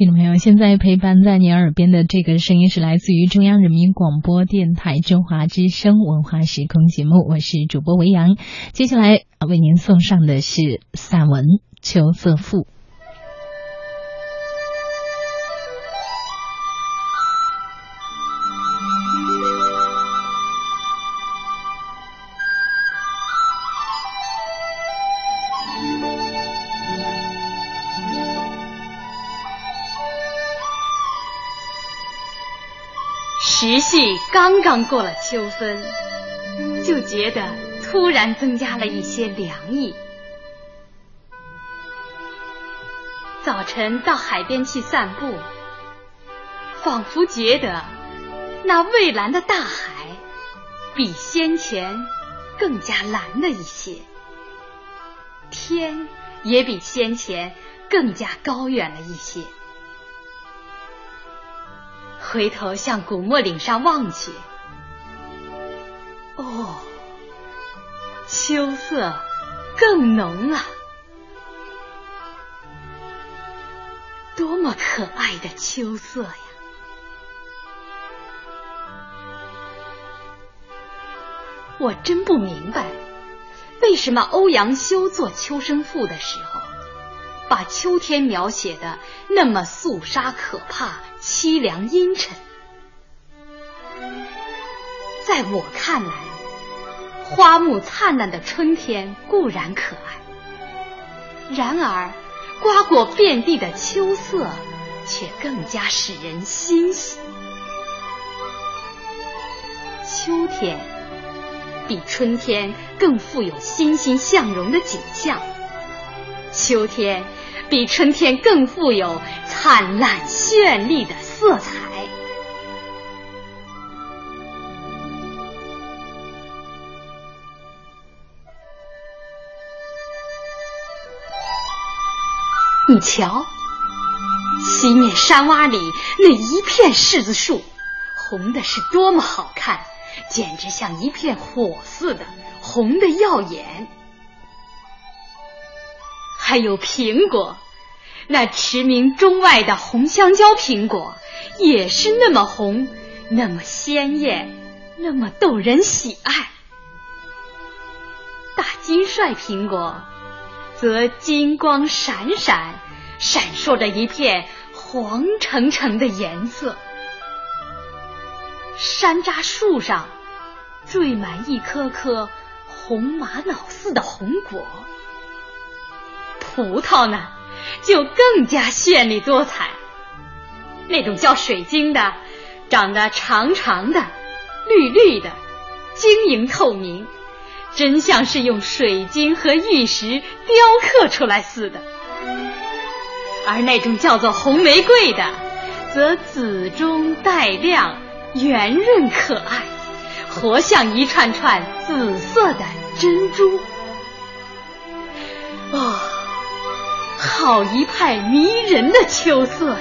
听众朋友，现在陪伴在您耳边的这个声音是来自于中央人民广播电台中华之声文化时空节目，我是主播维扬。接下来为您送上的是散文《秋色赋》。时序刚刚过了秋分，就觉得突然增加了一些凉意。早晨到海边去散步，仿佛觉得那蔚蓝的大海比先前更加蓝了一些，天也比先前更加高远了一些。回头向古墨岭上望去，哦，秋色更浓了，多么可爱的秋色呀！我真不明白，为什么欧阳修做《秋声赋》的时候，把秋天描写的那么肃杀可怕。凄凉阴沉，在我看来，花木灿烂的春天固然可爱，然而瓜果遍地的秋色却更加使人欣喜。秋天比春天更富有欣欣向荣的景象，秋天比春天更富有。灿烂绚丽的色彩。你瞧，西面山洼里那一片柿子树，红的是多么好看，简直像一片火似的，红的耀眼。还有苹果。那驰名中外的红香蕉苹果也是那么红，那么鲜艳，那么逗人喜爱。大金帅苹果则金光闪闪，闪烁着一片黄澄澄的颜色。山楂树上缀满一颗颗红玛瑙似的红果，葡萄呢？就更加绚丽多彩。那种叫水晶的，长得长长的、绿绿的、晶莹透明，真像是用水晶和玉石雕刻出来似的。而那种叫做红玫瑰的，则紫中带亮，圆润可爱，活像一串串紫色的珍珠。哦。好一派迷人的秋色呀！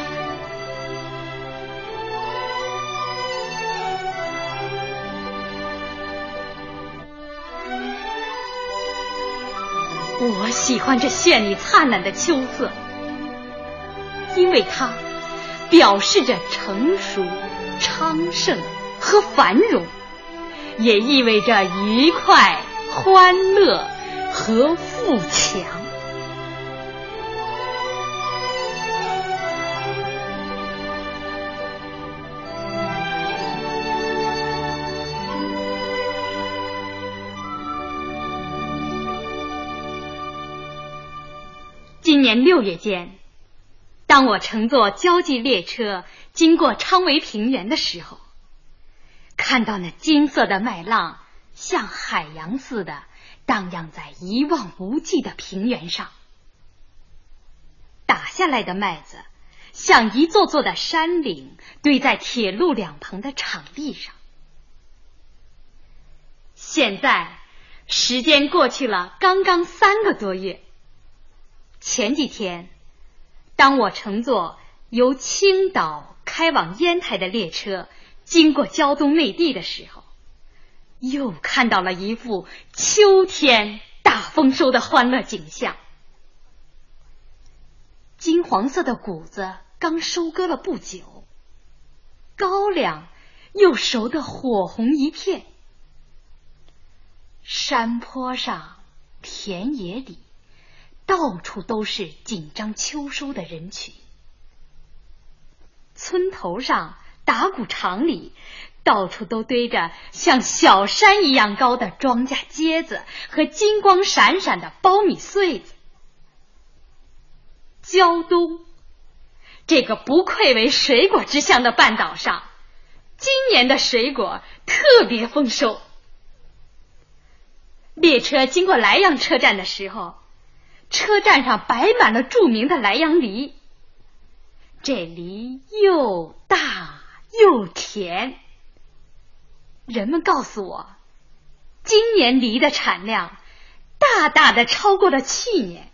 我喜欢这绚丽灿烂的秋色，因为它表示着成熟、昌盛和繁荣，也意味着愉快、欢乐和富强。今年六月间，当我乘坐交际列车经过昌围平原的时候，看到那金色的麦浪像海洋似的荡漾在一望无际的平原上，打下来的麦子像一座座的山岭堆在铁路两旁的场地上。现在时间过去了，刚刚三个多月。前几天，当我乘坐由青岛开往烟台的列车经过胶东内地的时候，又看到了一幅秋天大丰收的欢乐景象。金黄色的谷子刚收割了不久，高粱又熟得火红一片。山坡上、田野里，到处都是紧张秋收的人群。村头上、打谷场里，到处都堆着像小山一样高的庄稼秸子和金光闪闪的苞米穗子。胶东这个不愧为水果之乡的半岛上，今年的水果特别丰收。列车经过莱阳车站的时候，车站上摆满了著名的莱阳梨。这梨又大又甜。人们告诉我，今年梨的产量大大的超过了去年。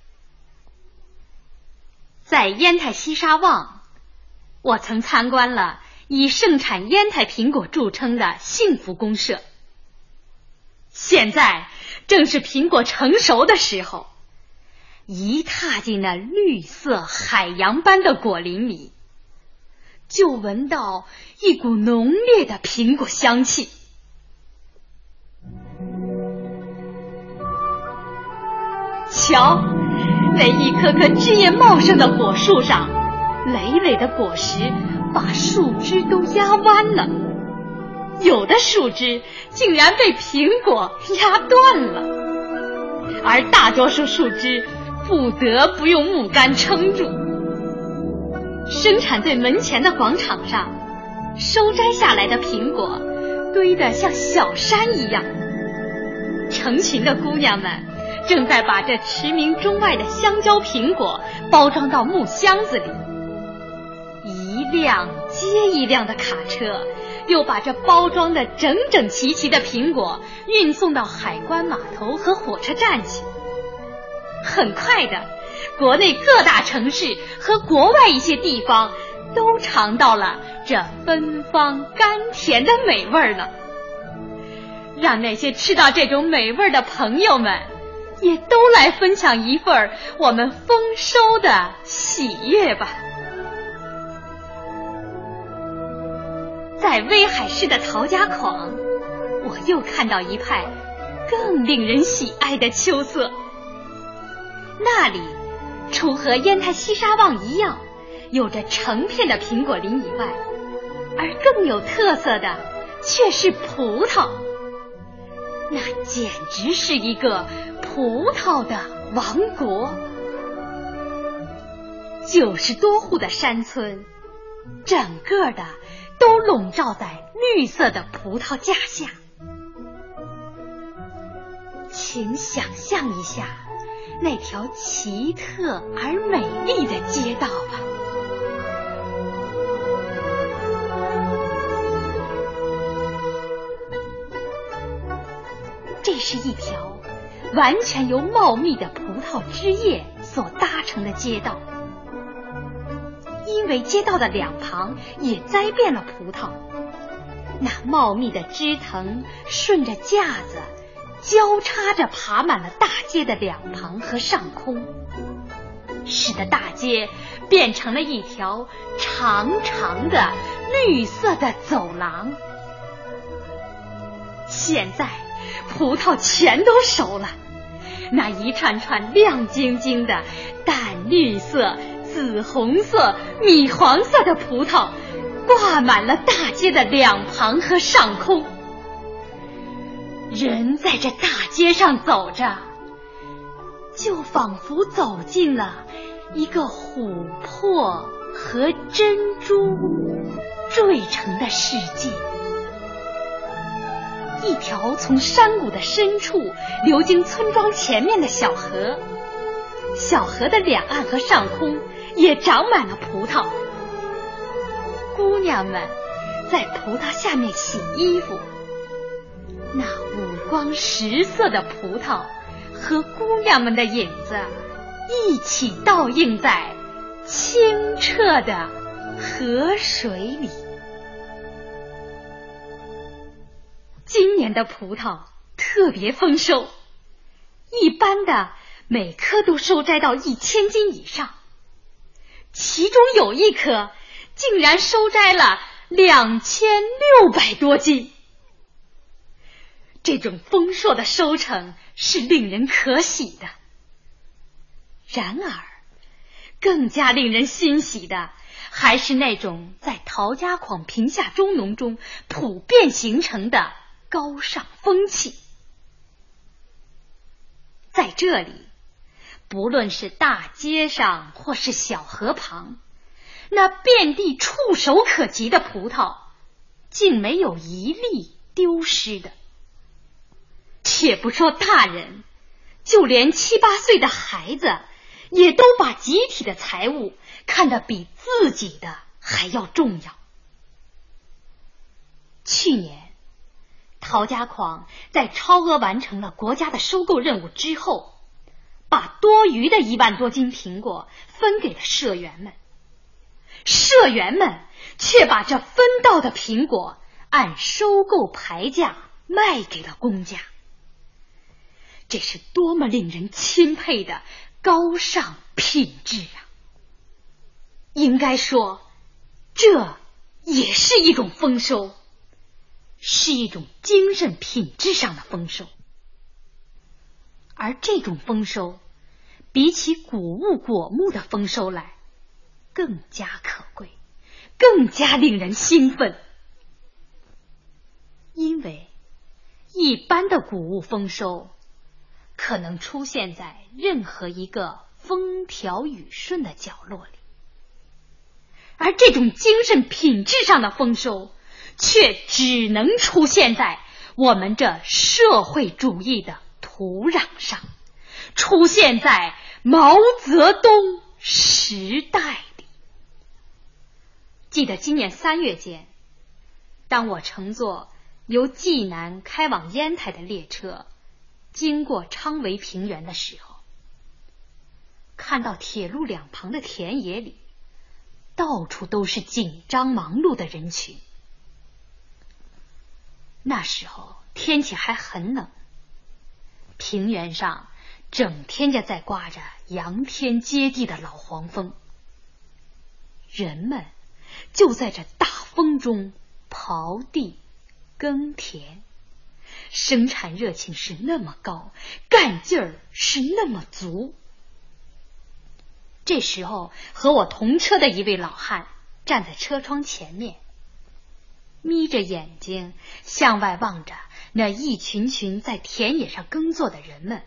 在烟台西沙旺，我曾参观了以盛产烟台苹果著称的幸福公社。现在。正是苹果成熟的时候，一踏进那绿色海洋般的果林里，就闻到一股浓烈的苹果香气。瞧，那一棵棵枝叶茂盛的果树上，累累的果实把树枝都压弯了。有的树枝竟然被苹果压断了，而大多数树枝不得不用木杆撑住。生产队门前的广场上，收摘下来的苹果堆得像小山一样，成群的姑娘们正在把这驰名中外的香蕉苹果包装到木箱子里，一辆接一辆的卡车。又把这包装的整整齐齐的苹果运送到海关码头和火车站去。很快的，国内各大城市和国外一些地方都尝到了这芬芳甘甜的美味了。让那些吃到这种美味的朋友们，也都来分享一份我们丰收的喜悦吧。在威海市的陶家矿，我又看到一派更令人喜爱的秋色。那里除和烟台西沙旺一样，有着成片的苹果林以外，而更有特色的却是葡萄。那简直是一个葡萄的王国。九十多户的山村，整个的。都笼罩在绿色的葡萄架下，请想象一下那条奇特而美丽的街道吧。这是一条完全由茂密的葡萄枝叶所搭成的街道。因为街道的两旁也栽遍了葡萄，那茂密的枝藤顺着架子交叉着爬满了大街的两旁和上空，使得大街变成了一条长长的绿色的走廊。现在葡萄全都熟了，那一串串亮晶晶的淡绿色。紫红色、米黄色的葡萄挂满了大街的两旁和上空，人在这大街上走着，就仿佛走进了一个琥珀和珍珠缀成的世界。一条从山谷的深处流经村庄前面的小河，小河的两岸和上空。也长满了葡萄，姑娘们在葡萄下面洗衣服，那屋光十色的葡萄和姑娘们的影子一起倒映在清澈的河水里。今年的葡萄特别丰收，一般的每颗都收摘到一千斤以上。其中有一棵竟然收摘了两千六百多斤。这种丰硕的收成是令人可喜的。然而，更加令人欣喜的，还是那种在陶家矿贫下中农中普遍形成的高尚风气。在这里，不论是大街上或是小河旁，那遍地触手可及的葡萄，竟没有一粒丢失的。且不说大人，就连七八岁的孩子，也都把集体的财物看得比自己的还要重要。去年。陶家矿在超额完成了国家的收购任务之后，把多余的一万多斤苹果分给了社员们，社员们却把这分到的苹果按收购牌价卖给了公家。这是多么令人钦佩的高尚品质啊！应该说，这也是一种丰收。是一种精神品质上的丰收，而这种丰收，比起谷物果木的丰收来，更加可贵，更加令人兴奋。因为一般的谷物丰收，可能出现在任何一个风调雨顺的角落里，而这种精神品质上的丰收。却只能出现在我们这社会主义的土壤上，出现在毛泽东时代里。记得今年三月间，当我乘坐由济南开往烟台的列车经过昌围平原的时候，看到铁路两旁的田野里，到处都是紧张忙碌的人群。那时候天气还很冷，平原上整天就在刮着扬天接地的老黄风，人们就在这大风中刨地、耕田，生产热情是那么高，干劲儿是那么足。这时候和我同车的一位老汉站在车窗前面。眯着眼睛向外望着那一群群在田野上耕作的人们，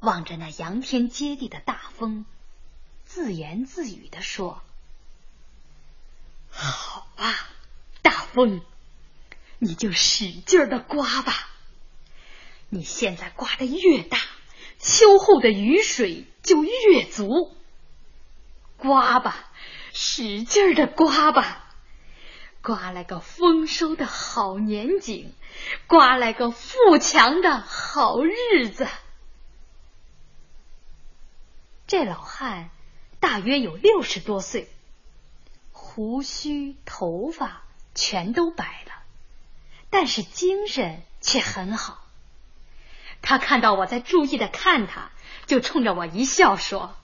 望着那扬天接地的大风，自言自语的说：“好啊，大风，你就使劲的刮吧。你现在刮的越大，秋后的雨水就越足。刮吧，使劲的刮吧。”刮来个丰收的好年景，刮来个富强的好日子。这老汉大约有六十多岁，胡须头发全都白了，但是精神却很好。他看到我在注意的看他，就冲着我一笑说：“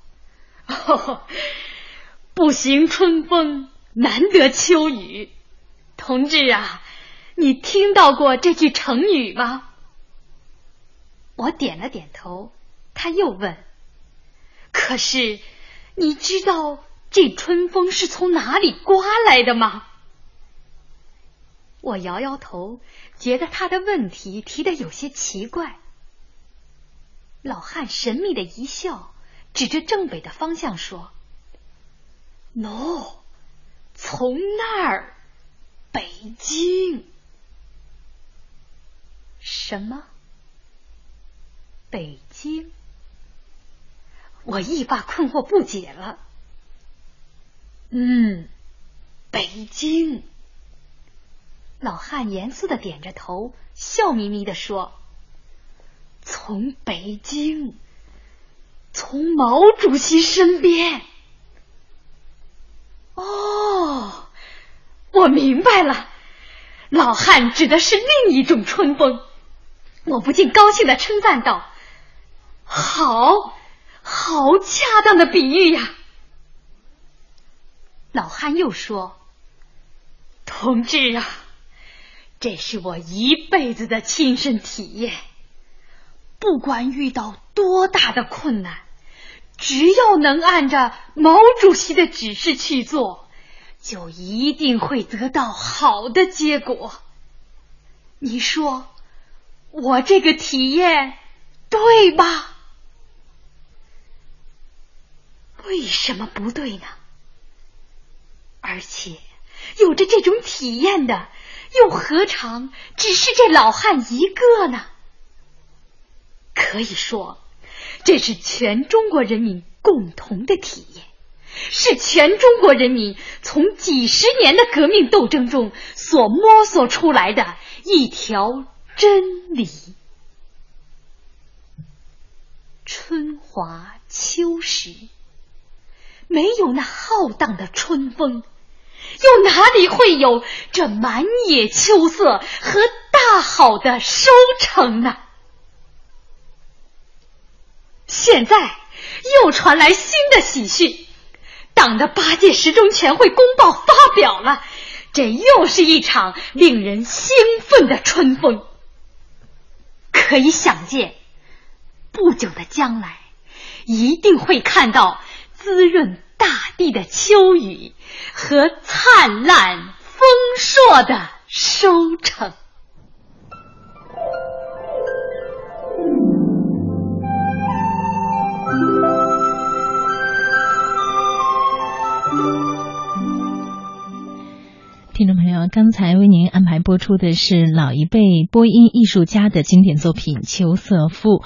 哦不行春风，难得秋雨。”同志啊，你听到过这句成语吗？我点了点头。他又问：“可是你知道这春风是从哪里刮来的吗？”我摇摇头，觉得他的问题提的有些奇怪。老汉神秘的一笑，指着正北的方向说：“no，从那儿。”北京？什么？北京？我一发困惑不解了。嗯，北京。老汉严肃的点着头，笑眯眯的说：“从北京，从毛主席身边。”哦。我明白了，老汉指的是另一种春风。我不禁高兴的称赞道：“好，好恰当的比喻呀！”老汉又说：“同志啊，这是我一辈子的亲身体验。不管遇到多大的困难，只要能按照毛主席的指示去做，就一定会得到好的结果。你说我这个体验对吧？为什么不对呢？”而且有着这种体验的，又何尝只是这老汉一个呢？可以说，这是全中国人民共同的体验，是全中国人民从几十年的革命斗争中所摸索出来的一条真理。春华秋实，没有那浩荡的春风。又哪里会有这满野秋色和大好的收成呢？现在又传来新的喜讯，党的八届十中全会公报发表了，这又是一场令人兴奋的春风。可以想见，不久的将来一定会看到滋润大地的秋雨。和灿烂丰硕的收成。听众朋友，刚才为您安排播出的是老一辈播音艺术家的经典作品《秋色赋》。